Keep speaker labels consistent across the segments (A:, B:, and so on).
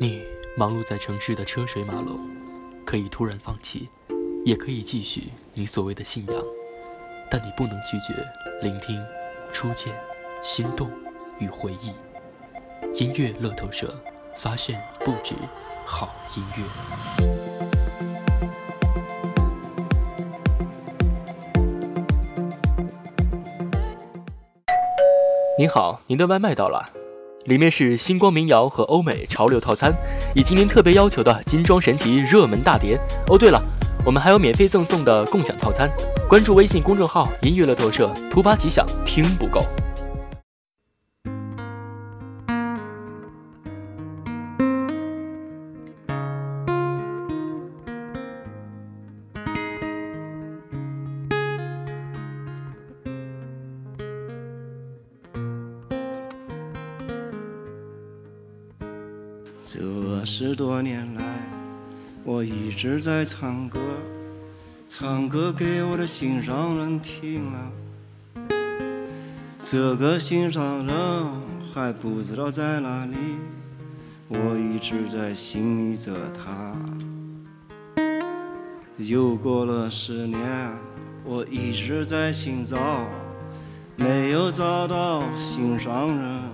A: 你忙碌在城市的车水马龙，可以突然放弃，也可以继续你所谓的信仰，但你不能拒绝聆听初见、心动与回忆。音乐乐透社发现不止好音乐。您好，您的外卖到了。里面是星光民谣和欧美潮流套餐，以及您特别要求的金装神奇热门大碟。哦，对了，我们还有免费赠送的共享套餐。关注微信公众号“音乐乐透社”，突发奇想，听不够。
B: 年来，我一直在唱歌，唱歌给我的心上人听了。这个心上人还不知道在哪里，我一直在心里着他。又过了十年，我一直在寻找，没有找到心上人。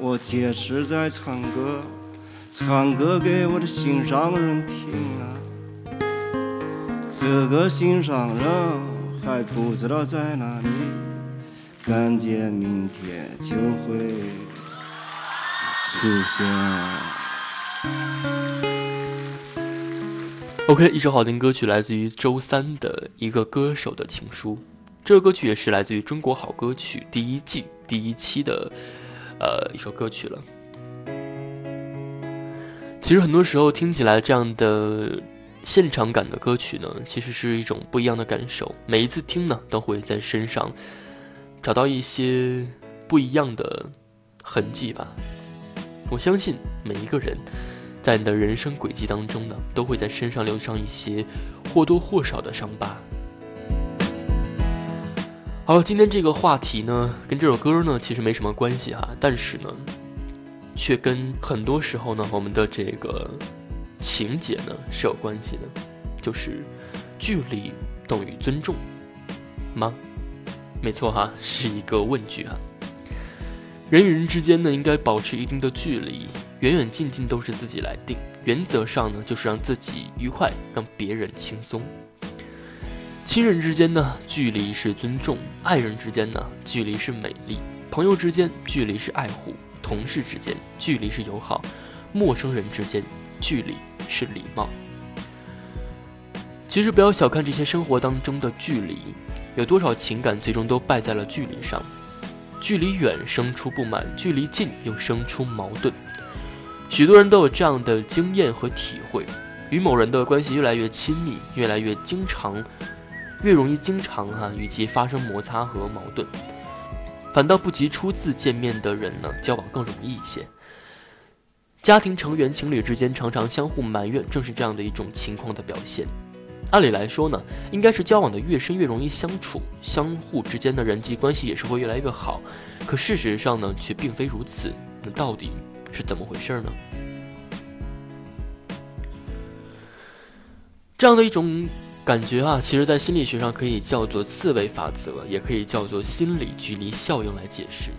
B: 我坚持在唱歌，唱歌给我的心上人听啊。这个心上人还不知道在哪里，感觉明天就会出现。
A: OK，一首好听歌曲来自于周三的一个歌手的情书，这首歌曲也是来自于《中国好歌曲》第一季第一期的。呃，一首歌曲了。其实很多时候听起来这样的现场感的歌曲呢，其实是一种不一样的感受。每一次听呢，都会在身上找到一些不一样的痕迹吧。我相信每一个人在你的人生轨迹当中呢，都会在身上留上一些或多或少的伤疤。好了，今天这个话题呢，跟这首歌呢其实没什么关系哈，但是呢，却跟很多时候呢我们的这个情节呢是有关系的，就是距离等于尊重吗？没错哈，是一个问句哈。人与人之间呢，应该保持一定的距离，远远近近都是自己来定。原则上呢，就是让自己愉快，让别人轻松。亲人之间呢，距离是尊重；爱人之间呢，距离是美丽；朋友之间，距离是爱护；同事之间，距离是友好；陌生人之间，距离是礼貌。其实不要小看这些生活当中的距离，有多少情感最终都败在了距离上。距离远生出不满，距离近又生出矛盾。许多人都有这样的经验和体会：与某人的关系越来越亲密，越来越经常。越容易经常哈与其发生摩擦和矛盾，反倒不及初次见面的人呢交往更容易一些。家庭成员、情侣之间常常相互埋怨，正是这样的一种情况的表现。按理来说呢，应该是交往的越深越容易相处，相互之间的人际关系也是会越来越好。可事实上呢，却并非如此。那到底是怎么回事呢？这样的一种。感觉啊，其实，在心理学上可以叫做刺猬法则，也可以叫做心理距离效应来解释。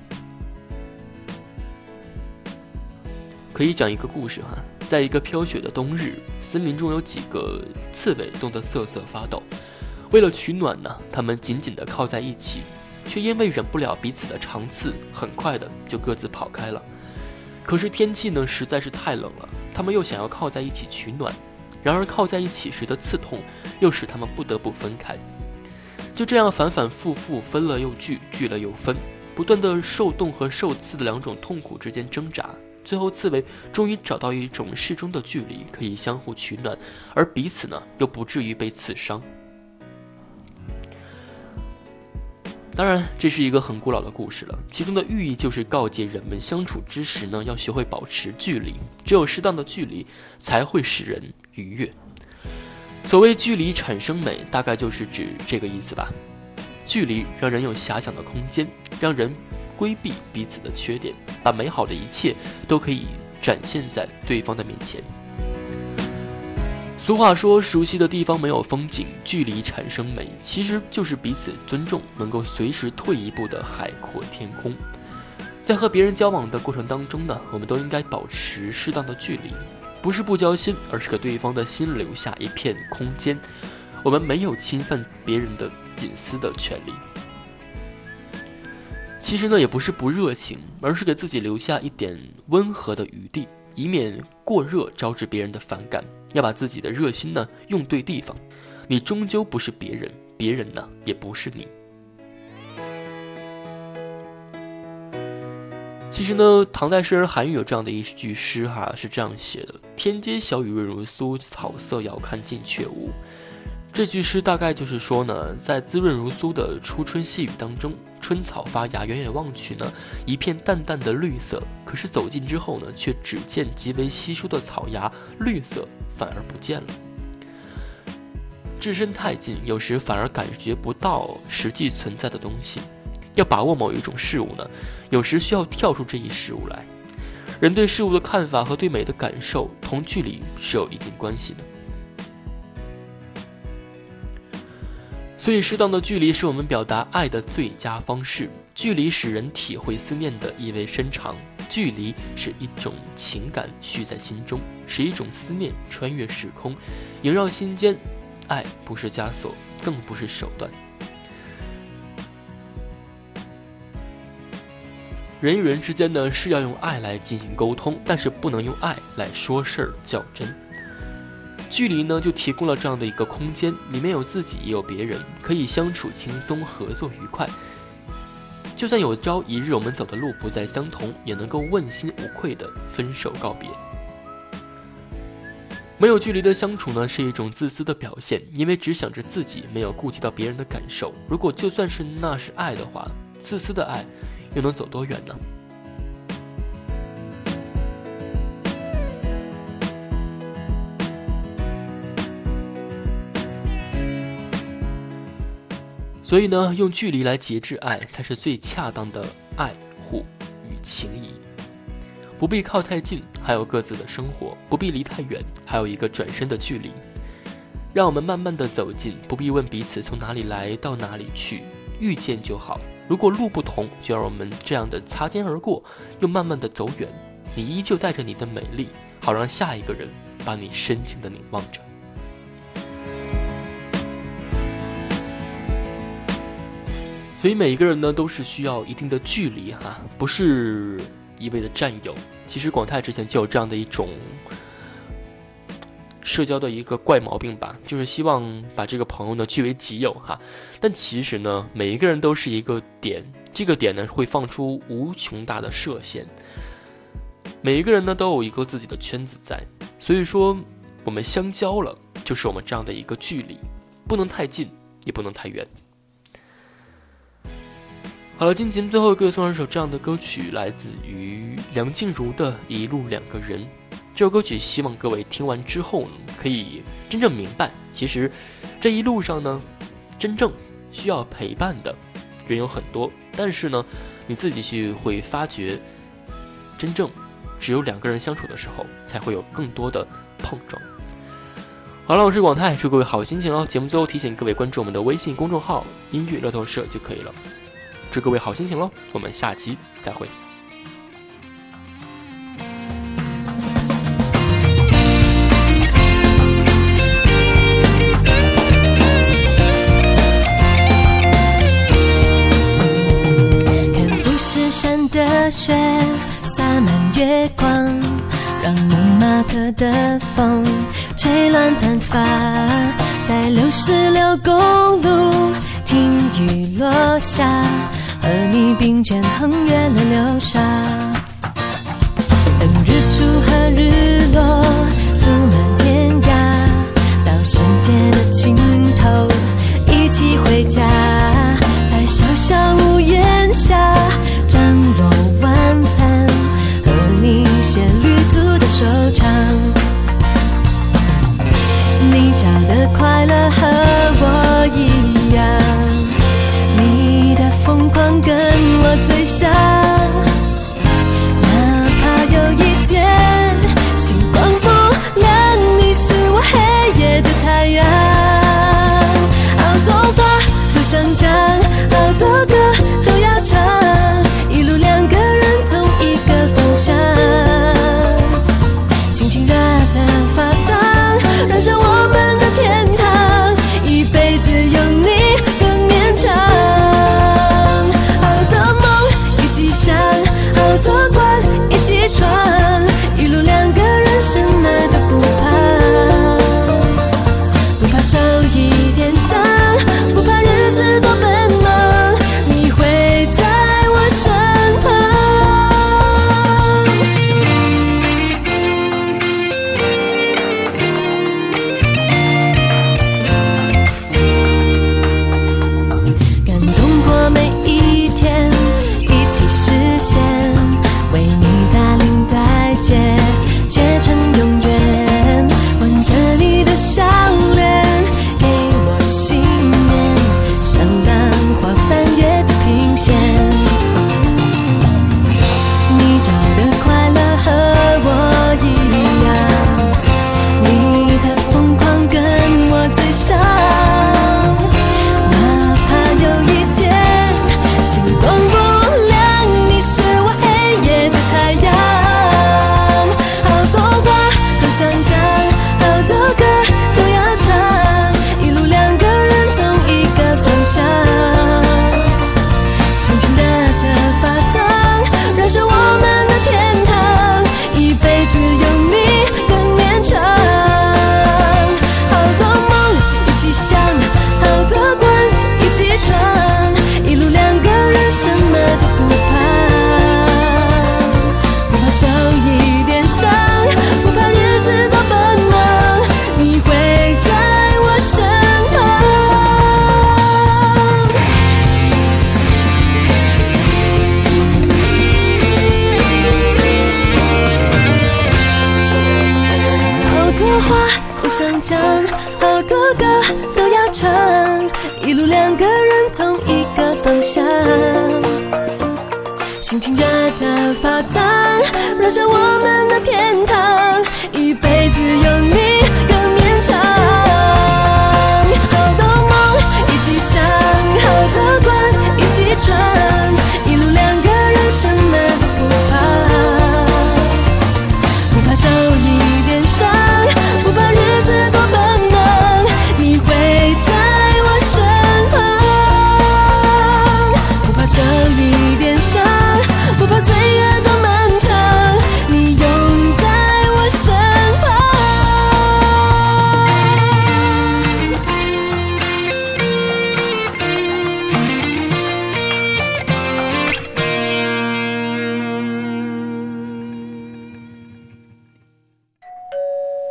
A: 可以讲一个故事哈，在一个飘雪的冬日，森林中有几个刺猬冻得瑟瑟发抖。为了取暖呢，它们紧紧地靠在一起，却因为忍不了彼此的长刺，很快的就各自跑开了。可是天气呢，实在是太冷了，它们又想要靠在一起取暖。然而靠在一起时的刺痛，又使他们不得不分开。就这样反反复复，分了又聚，聚了又分，不断的受冻和受刺的两种痛苦之间挣扎。最后，刺猬终于找到一种适中的距离，可以相互取暖，而彼此呢，又不至于被刺伤。当然，这是一个很古老的故事了，其中的寓意就是告诫人们相处之时呢，要学会保持距离，只有适当的距离，才会使人。愉悦。所谓距离产生美，大概就是指这个意思吧。距离让人有遐想的空间，让人规避彼此的缺点，把美好的一切都可以展现在对方的面前。俗话说：“熟悉的地方没有风景，距离产生美。”其实就是彼此尊重，能够随时退一步的海阔天空。在和别人交往的过程当中呢，我们都应该保持适当的距离。不是不交心，而是给对方的心留下一片空间。我们没有侵犯别人的隐私的权利。其实呢，也不是不热情，而是给自己留下一点温和的余地，以免过热招致别人的反感。要把自己的热心呢用对地方。你终究不是别人，别人呢也不是你。其实呢，唐代诗人韩愈有这样的一句诗哈，是这样写的：“天街小雨润如酥，草色遥看近却无。”这句诗大概就是说呢，在滋润如酥的初春细雨当中，春草发芽，远远望去呢，一片淡淡的绿色。可是走近之后呢，却只见极为稀疏的草芽，绿色反而不见了。置身太近，有时反而感觉不到实际存在的东西。要把握某一种事物呢，有时需要跳出这一事物来。人对事物的看法和对美的感受，同距离是有一定关系的。所以，适当的距离是我们表达爱的最佳方式。距离使人体会思念的意味深长，距离是一种情感蓄在心中，是一种思念穿越时空，萦绕心间。爱不是枷锁，更不是手段。人与人之间呢，是要用爱来进行沟通，但是不能用爱来说事儿较真。距离呢，就提供了这样的一个空间，里面有自己，也有别人，可以相处轻松，合作愉快。就算有朝一日我们走的路不再相同，也能够问心无愧的分手告别。没有距离的相处呢，是一种自私的表现，因为只想着自己，没有顾及到别人的感受。如果就算是那是爱的话，自私的爱。又能走多远呢？所以呢用距离来节制爱才是最恰当的爱护与情谊。不必靠太近还有各自的生活不必离太远还有一个转身的距离。让我们慢慢的走近不必问彼此从哪里来到哪里去遇见就好如果路不同，就让我们这样的擦肩而过，又慢慢的走远。你依旧带着你的美丽，好让下一个人把你深情的凝望着。所以每一个人呢，都是需要一定的距离哈，不是一味的占有。其实广泰之前就有这样的一种社交的一个怪毛病吧，就是希望把这个朋友呢据为己有哈。但其实呢，每一个人都是一个点，这个点呢会放出无穷大的射线。每一个人呢都有一个自己的圈子在，所以说我们相交了，就是我们这样的一个距离，不能太近，也不能太远。好了，今天节目最后给我送上一首这样的歌曲，来自于梁静茹的《一路两个人》。这首歌曲希望各位听完之后呢，可以真正明白，其实这一路上呢，真正需要陪伴的人有很多，但是呢，你自己去会发觉，真正只有两个人相处的时候，才会有更多的碰撞。好了，我是广泰，祝各位好心情哦。节目最后提醒各位关注我们的微信公众号“音乐乐透社”就可以了。祝各位好心情喽！我们下期再会。
C: 雪洒满月光，让蒙马特的风吹乱短发，在六十六公路听雨落下。和你并肩横越了流沙，等日出和日落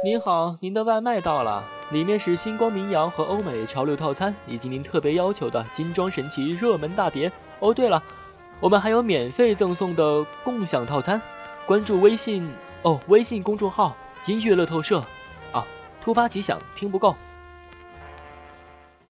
A: 您好，您的外卖到了，里面是星光民谣和欧美潮流套餐，以及您特别要求的精装神奇热门大碟。哦，对了，我们还有免费赠送的共享套餐，关注微信哦，微信公众号“音乐乐透社”。啊，突发奇想，听不够，